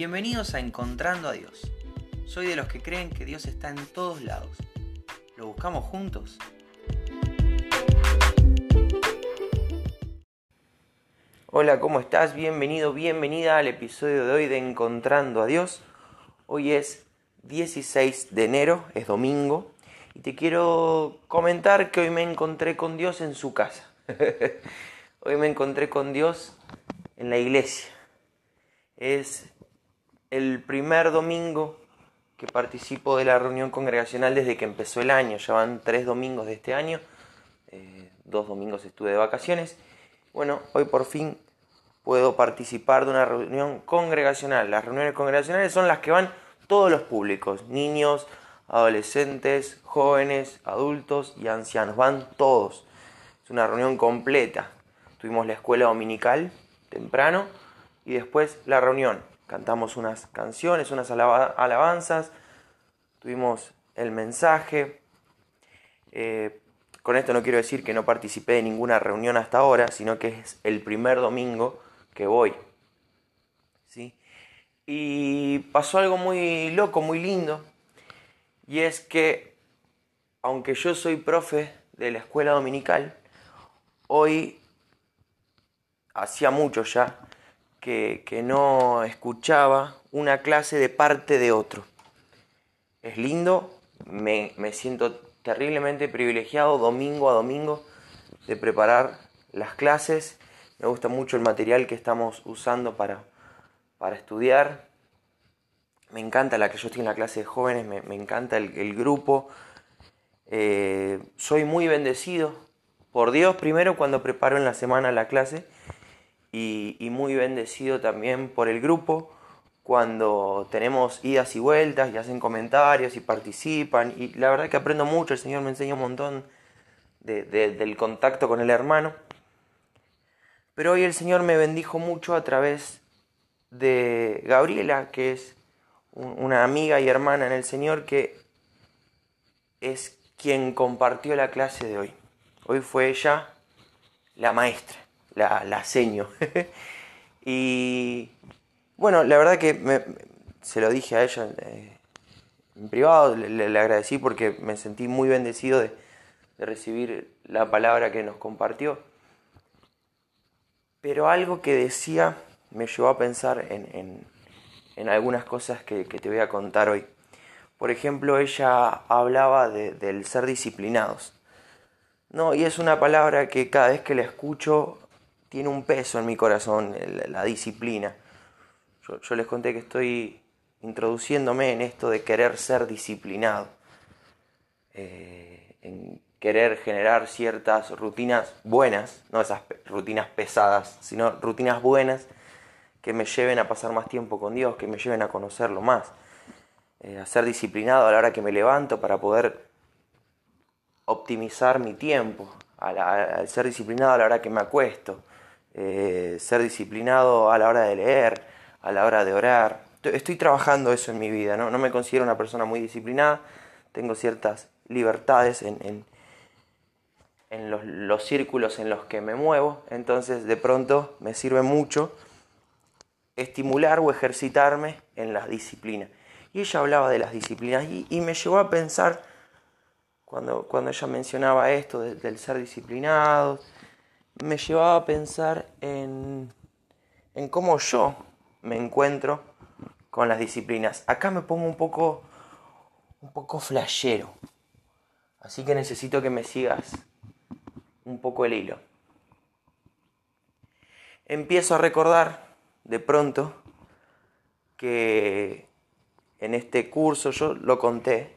Bienvenidos a Encontrando a Dios. Soy de los que creen que Dios está en todos lados. ¿Lo buscamos juntos? Hola, ¿cómo estás? Bienvenido, bienvenida al episodio de hoy de Encontrando a Dios. Hoy es 16 de enero, es domingo, y te quiero comentar que hoy me encontré con Dios en su casa. hoy me encontré con Dios en la iglesia. Es el primer domingo que participo de la reunión congregacional desde que empezó el año. Ya van tres domingos de este año. Eh, dos domingos estuve de vacaciones. Bueno, hoy por fin puedo participar de una reunión congregacional. Las reuniones congregacionales son las que van todos los públicos, niños, adolescentes, jóvenes, adultos y ancianos. Van todos. Es una reunión completa. Tuvimos la escuela dominical temprano y después la reunión cantamos unas canciones, unas alabanzas, tuvimos el mensaje. Eh, con esto no quiero decir que no participé de ninguna reunión hasta ahora, sino que es el primer domingo que voy. ¿sí? Y pasó algo muy loco, muy lindo, y es que, aunque yo soy profe de la escuela dominical, hoy, hacía mucho ya, que, no escuchaba una clase de parte de otro. Es lindo, me, siento terriblemente privilegiado domingo a domingo de preparar las clases. Me gusta mucho el material que estamos usando para, para estudiar. Me encanta la que yo estoy en la clase de jóvenes, me, encanta el, grupo. Eh, soy muy bendecido por Dios primero cuando preparo en la semana la clase y, muy bendecido también por el grupo cuando tenemos idas y vueltas y hacen comentarios y participan y la verdad que aprendo mucho, el Señor me enseña un montón del contacto con el hermano. Pero hoy el Señor me bendijo mucho a través de Gabriela, que es una amiga y hermana en el Señor, que es quien compartió la clase de hoy. Hoy fue ella la maestra la, la seño. y bueno, la verdad que se lo dije a ella eh, en privado, le, agradecí porque me sentí muy bendecido de, recibir la palabra que nos compartió. Pero algo que decía me llevó a pensar en, en, algunas cosas que, te voy a contar hoy. Por ejemplo, ella hablaba del ser disciplinados. No, y es una palabra que cada vez que la escucho tiene un peso en mi corazón, la disciplina. Yo, les conté que estoy introduciéndome en esto de querer ser disciplinado, eh, en querer generar ciertas rutinas buenas, no esas rutinas pesadas, sino rutinas buenas que me lleven a pasar más tiempo con Dios, que me lleven a conocerlo más, eh, a ser disciplinado a la hora que me levanto para poder optimizar mi tiempo, al ser disciplinado a la hora que me acuesto, eh, ser disciplinado a la hora de leer, a la hora de orar. Estoy trabajando eso en mi vida, no, me considero una persona muy disciplinada, tengo ciertas libertades en, en, los, los, círculos en los que me muevo, entonces de pronto me sirve mucho estimular o ejercitarme en las disciplinas. Y ella hablaba de las disciplinas y, me llevó a pensar, cuando, cuando ella mencionaba esto del ser disciplinado, me llevaba a pensar en, en cómo yo me encuentro con las disciplinas. Acá me pongo un poco, un poco flashero. Así que necesito que me sigas un poco el hilo. Empiezo a recordar de pronto que en este curso, yo lo conté,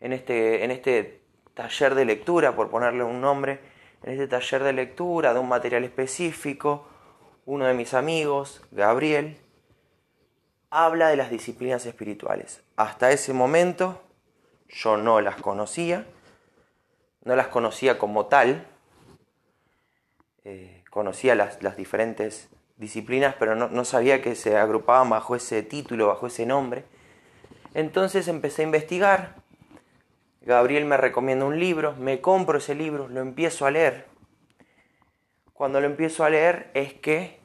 en este, en este taller de lectura, por ponerle un nombre, en este taller de lectura de un material específico, uno de mis amigos, Gabriel, habla de las disciplinas espirituales. Hasta ese momento yo no las conocía, no las conocía como tal, eh, conocía las, diferentes disciplinas, pero no, no sabía que se agrupaban bajo ese título, bajo ese nombre. Entonces empecé a investigar Gabriel me recomienda un libro, me compro ese libro, lo empiezo a leer. Cuando lo empiezo a leer es que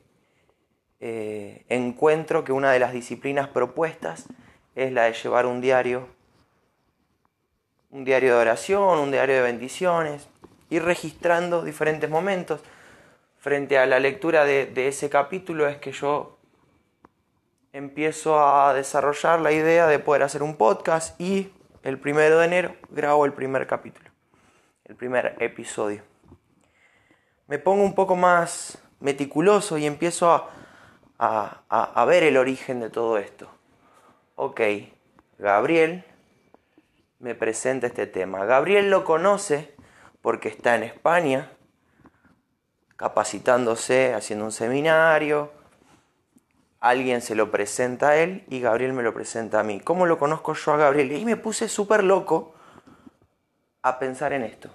eh, encuentro que una de las disciplinas propuestas es la de llevar un diario, un diario de oración, un diario de bendiciones, ir registrando diferentes momentos. Frente a la lectura de, ese capítulo es que yo empiezo a desarrollar la idea de poder hacer un podcast y el primero de enero grabo el primer capítulo, el primer episodio. Me pongo un poco más meticuloso y empiezo a, a, ver el origen de todo esto. Ok, Gabriel me presenta este tema. Gabriel lo conoce porque está en España, capacitándose, haciendo un seminario. Alguien se lo presenta a él y Gabriel me lo presenta a mí. ¿Cómo lo conozco yo a Gabriel? Y me puse súper loco a pensar en esto.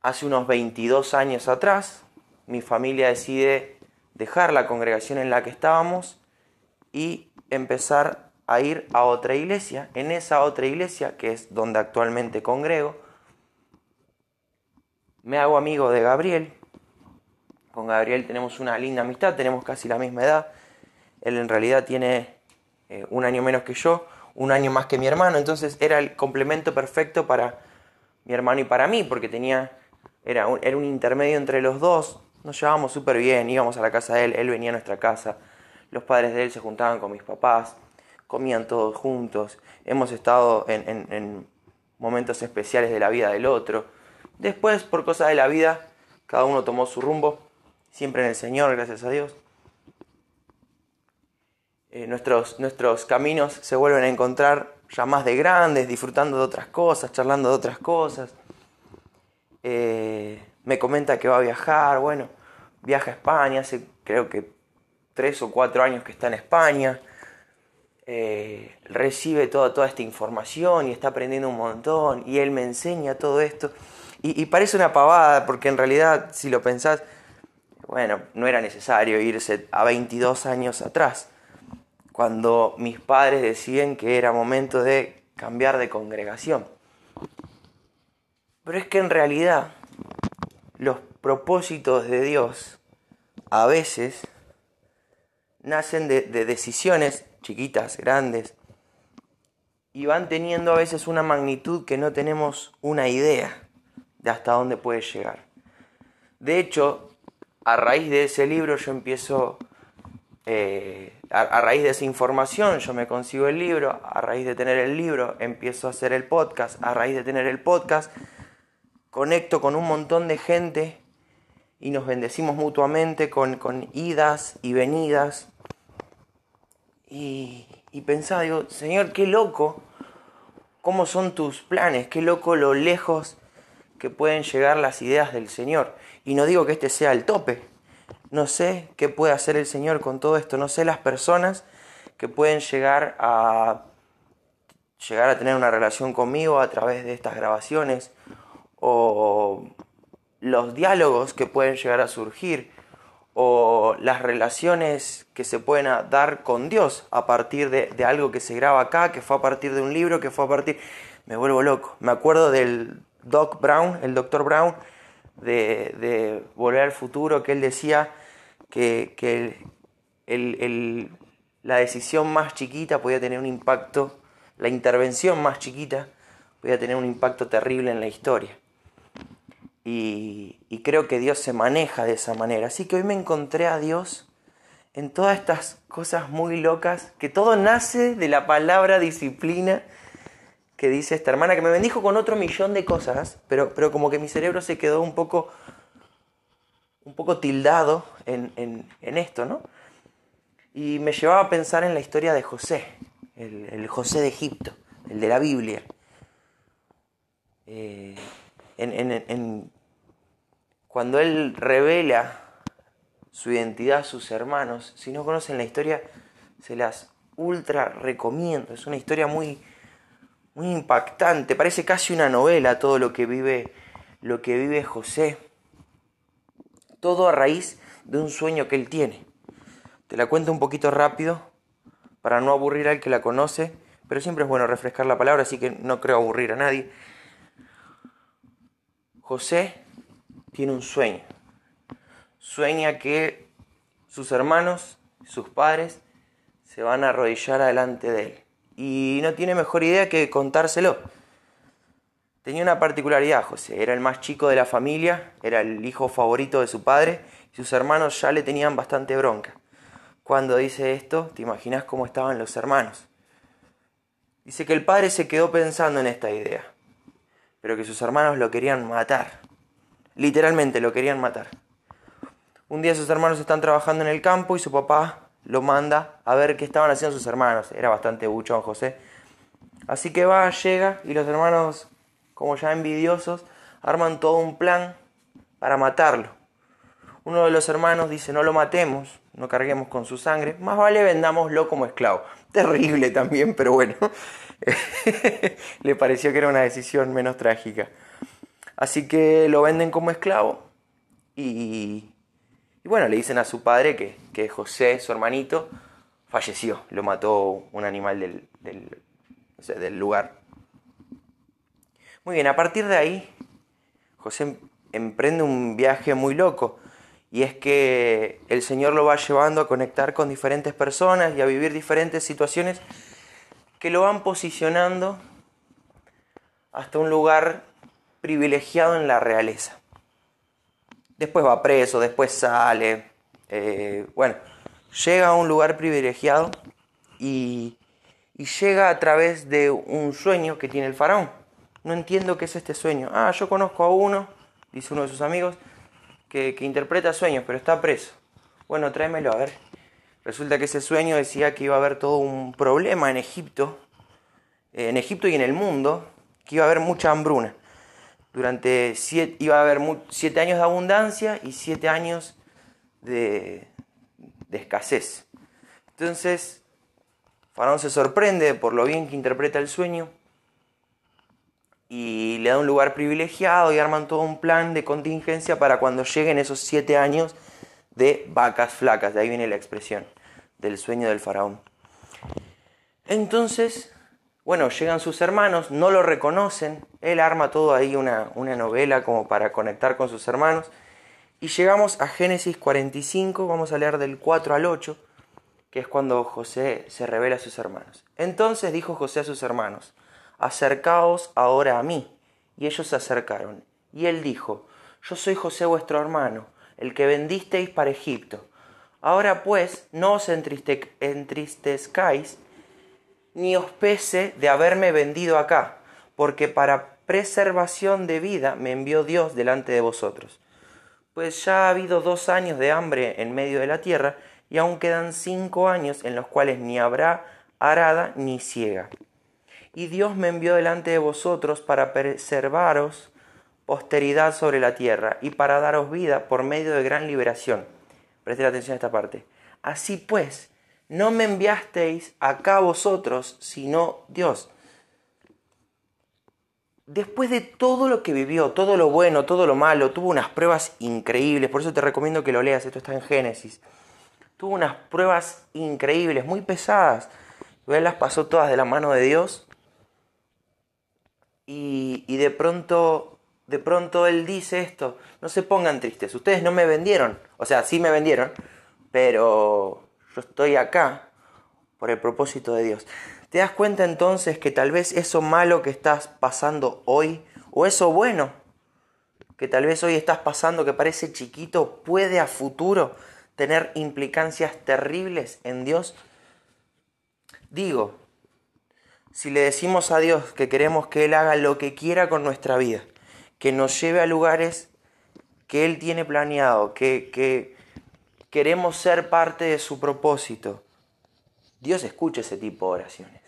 Hace unos 22 años atrás, mi familia decide dejar la congregación en la que estábamos y empezar a ir a otra iglesia. En esa otra iglesia, que es donde actualmente congrego, me hago amigo de Gabriel. Con Gabriel tenemos una linda amistad, tenemos casi la misma edad. Él en realidad tiene eh, un año menos que yo, un año más que mi hermano, entonces era el complemento perfecto para mi hermano y para mí, porque tenía, era era un intermedio entre los dos, nos llevábamos súper bien, íbamos a la casa de él, él venía a nuestra casa, los padres de él se juntaban con mis papás, comían todos juntos, hemos estado en, momentos especiales de la vida del otro. Después, por cosas de la vida, cada uno tomó su rumbo, siempre en el Señor, gracias a Dios. Eh, nuestros, nuestros caminos se vuelven a encontrar ya más de grandes, disfrutando de otras cosas, charlando de otras cosas. Eh, me comenta que va a viajar, bueno, viaja a España, hace creo que tres o cuatro años que está en España, eh, recibe toda, toda esta información y está aprendiendo un montón y él me enseña todo esto. Y, y, parece una pavada porque en realidad, si lo pensás, bueno, no era necesario irse a 22 años atrás, cuando mis padres decían que era momento de cambiar de congregación. Pero es que en realidad los propósitos de Dios a veces nacen de, decisiones chiquitas, grandes, y van teniendo a veces una magnitud que no tenemos una idea de hasta dónde puede llegar. De hecho, a raíz de ese libro yo empiezo, eh, a, raíz de esa información yo me consigo el libro, a raíz de tener el libro empiezo a hacer el podcast, a raíz de tener el podcast conecto con un montón de gente y nos bendecimos mutuamente con, idas y venidas. Y, y pensaba, digo, Señor, qué loco, cómo son tus planes, qué loco lo lejos que pueden llegar las ideas del Señor. Y no digo que este sea el tope, no sé qué puede hacer el Señor con todo esto, no sé las personas que pueden llegar a llegar a tener una relación conmigo a través de estas grabaciones o los diálogos que pueden llegar a surgir o las relaciones que se pueden dar con Dios a partir de, algo que se graba acá, que fue a partir de un libro, que fue a partir... Me vuelvo loco. Me acuerdo del Doc Brown, el Dr. Brown, de, Volver al Futuro, que él decía que, la decisión más chiquita podía tener un impacto, la intervención más chiquita podía tener un impacto terrible en la historia. Y, creo que Dios se maneja de esa manera. Así que hoy me encontré a Dios en todas estas cosas muy locas, que todo nace de la palabra disciplina que dice esta hermana, que me bendijo con otro millón de cosas, pero, pero como que mi cerebro se quedó un poco, un poco tildado en, esto, ¿no? Y me llevaba a pensar en la historia de José, el, José de Egipto, el de la Biblia. Eh, en, cuando él revela su identidad a sus hermanos, si no conocen la historia, se las ultra recomiendo. Es una historia muy, muy impactante. Parece casi una novela todo lo que vive, lo que vive José. Todo a raíz de un sueño que él tiene. Te la cuento un poquito rápido para no aburrir al que la conoce, pero siempre es bueno refrescar la palabra, así que no creo aburrir a nadie. José tiene un sueño. Sueña que sus hermanos, sus padres, se van a arrodillar delante de él. Y no tiene mejor idea que contárselo. Tenía una particularidad, José. Era el más chico de la familia, era el hijo favorito de su padre, y sus hermanos ya le tenían bastante bronca. Cuando dice esto, te imaginas cómo estaban los hermanos. Dice que el padre se quedó pensando en esta idea, pero que sus hermanos lo querían matar. Literalmente lo querían matar. Un día sus hermanos están trabajando en el campo y su papá lo manda a ver qué estaban haciendo sus hermanos. Era bastante buchón José. Así que va, llega y los hermanos, como ya envidiosos, arman todo un plan para matarlo. Uno de los hermanos dice, no lo matemos, no carguemos con su sangre, más vale vendámoslo como esclavo. Terrible también, pero bueno, le pareció que era una decisión menos trágica. Así que lo venden como esclavo y, y bueno, le dicen a su padre que, que, José, su hermanito, falleció, lo mató un animal del, del, del lugar. Muy bien, a partir de ahí, José emprende un viaje muy loco. Y es que el Señor lo va llevando a conectar con diferentes personas y a vivir diferentes situaciones que lo van posicionando hasta un lugar privilegiado en la realeza. Después va preso, después sale. Eh, bueno, llega a un lugar privilegiado y, llega a través de un sueño que tiene el faraón. No entiendo qué es este sueño. Ah, yo conozco a uno, dice uno de sus amigos, que, que interpreta sueños, pero está preso. Bueno, tráemelo a ver. Resulta que ese sueño decía que iba a haber todo un problema en Egipto, en Egipto y en el mundo, que iba a haber mucha hambruna. Durante siete, iba a haber siete años de abundancia y siete años de, de escasez. Entonces, Faraón se sorprende por lo bien que interpreta el sueño y le da un lugar privilegiado y arman todo un plan de contingencia para cuando lleguen esos siete años de vacas flacas. De ahí viene la expresión del sueño del faraón. Entonces, bueno, llegan sus hermanos, no lo reconocen, él arma todo ahí una, una novela como para conectar con sus hermanos. Y llegamos a Génesis 45, vamos a leer del 4 al 8, que es cuando José se revela a sus hermanos. Entonces dijo José a sus hermanos, acercaos ahora a mí. Y ellos se acercaron. Y él dijo, yo soy José vuestro hermano, el que vendisteis para Egipto. Ahora pues, no os entristezcáis ni os pese de haberme vendido acá, porque para preservación de vida me envió Dios delante de vosotros. Pues ya ha habido dos años de hambre en medio de la tierra, y aún quedan cinco años en los cuales ni habrá arada ni ciega. Y Dios me envió delante de vosotros para preservaros posteridad sobre la tierra y para daros vida por medio de gran liberación. Presten atención a esta parte. Así pues, no me enviasteis acá vosotros, sino Dios. Después de todo lo que vivió, todo lo bueno, todo lo malo, tuvo unas pruebas increíbles, por eso te recomiendo que lo leas, esto está en Génesis. Tuvo unas pruebas increíbles, muy pesadas. Él las pasó todas de la mano de Dios. Y, y de pronto, de pronto él dice esto, no se pongan tristes, ustedes no me vendieron, o sea, sí me vendieron, pero estoy acá por el propósito de Dios. ¿Te das cuenta entonces que tal vez eso malo que estás pasando hoy, o eso bueno que tal vez hoy estás pasando que parece chiquito, puede a futuro tener implicancias terribles en Dios? Digo, si le decimos a Dios que queremos que Él haga lo que quiera con nuestra vida, que nos lleve a lugares que Él tiene planeado, que, que, queremos ser parte de su propósito. Dios escucha ese tipo de oraciones.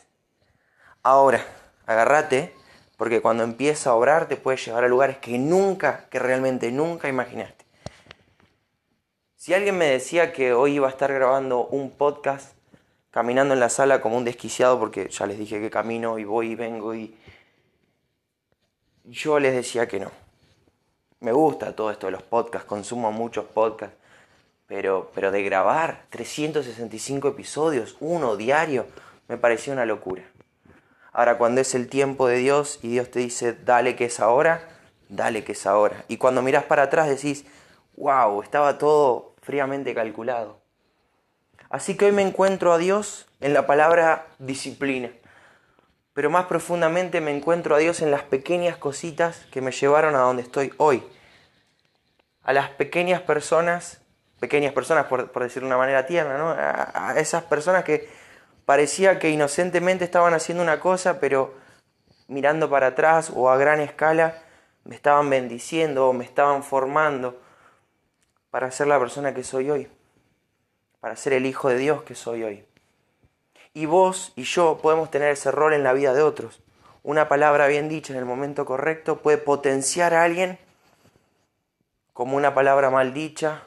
Ahora, agárrate, porque cuando empieza a obrar te puede llevar a lugares que nunca, que realmente nunca imaginaste. Si alguien me decía que hoy iba a estar grabando un podcast caminando en la sala como un desquiciado, porque ya les dije que camino y voy y vengo y yo les decía que no. Me gusta todo esto de los podcasts, consumo muchos podcasts, pero, pero de grabar 365 episodios, uno diario, me pareció una locura. Ahora, cuando es el tiempo de Dios y Dios te dice, dale que es ahora, dale que es ahora. Y cuando miras para atrás decís, wow, estaba todo fríamente calculado. Así que hoy me encuentro a Dios en la palabra disciplina. Pero más profundamente me encuentro a Dios en las pequeñas cositas que me llevaron a donde estoy hoy. A las pequeñas personas, pequeñas personas por, decirlo de una manera tierna, ¿no? a, a esas personas que parecía que inocentemente estaban haciendo una cosa, pero mirando para atrás o a gran escala me estaban bendiciendo o me estaban formando para ser la persona que soy hoy para ser el Hijo de Dios que soy hoy. Y vos y yo podemos tener ese rol en la vida de otros. Una palabra bien dicha en el momento correcto puede potenciar a alguien como una palabra mal dicha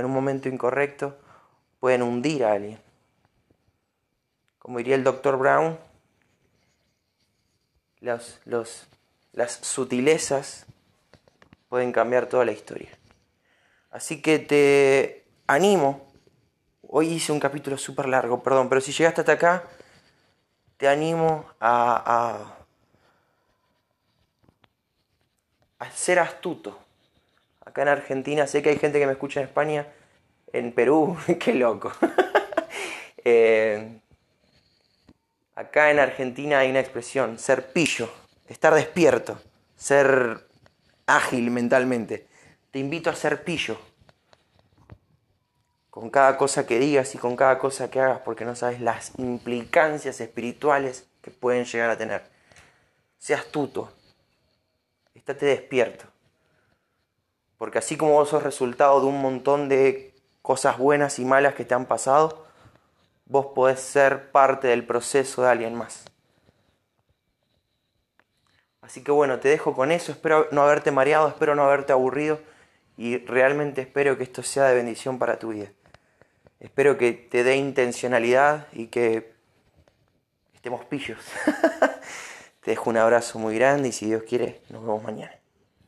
en un momento incorrecto pueden hundir a alguien. Como diría el doctor Brown, las sutilezas pueden cambiar toda la historia. Así que te animo Hoy hice un capítulo súper largo, perdón, pero si llegaste hasta acá, te animo a, a, ser astuto. Acá en Argentina, sé que hay gente que me escucha en España, en Perú, qué loco. Eh, acá en Argentina hay una expresión, ser pillo, estar despierto, ser ágil mentalmente. Te invito a ser pillo con cada cosa que digas y con cada cosa que hagas porque no sabes las implicancias espirituales que pueden llegar a tener. Sea astuto, estate despierto. Porque así como vos sos resultado de un montón de cosas buenas y malas que te han pasado, vos podés ser parte del proceso de alguien más. Así que bueno, te dejo con eso, espero no haberte mareado, espero no haberte aburrido y realmente espero que esto sea de bendición para tu vida. Espero que te dé intencionalidad y que estemos pillos. te dejo un abrazo muy grande y si Dios quiere, nos vemos mañana.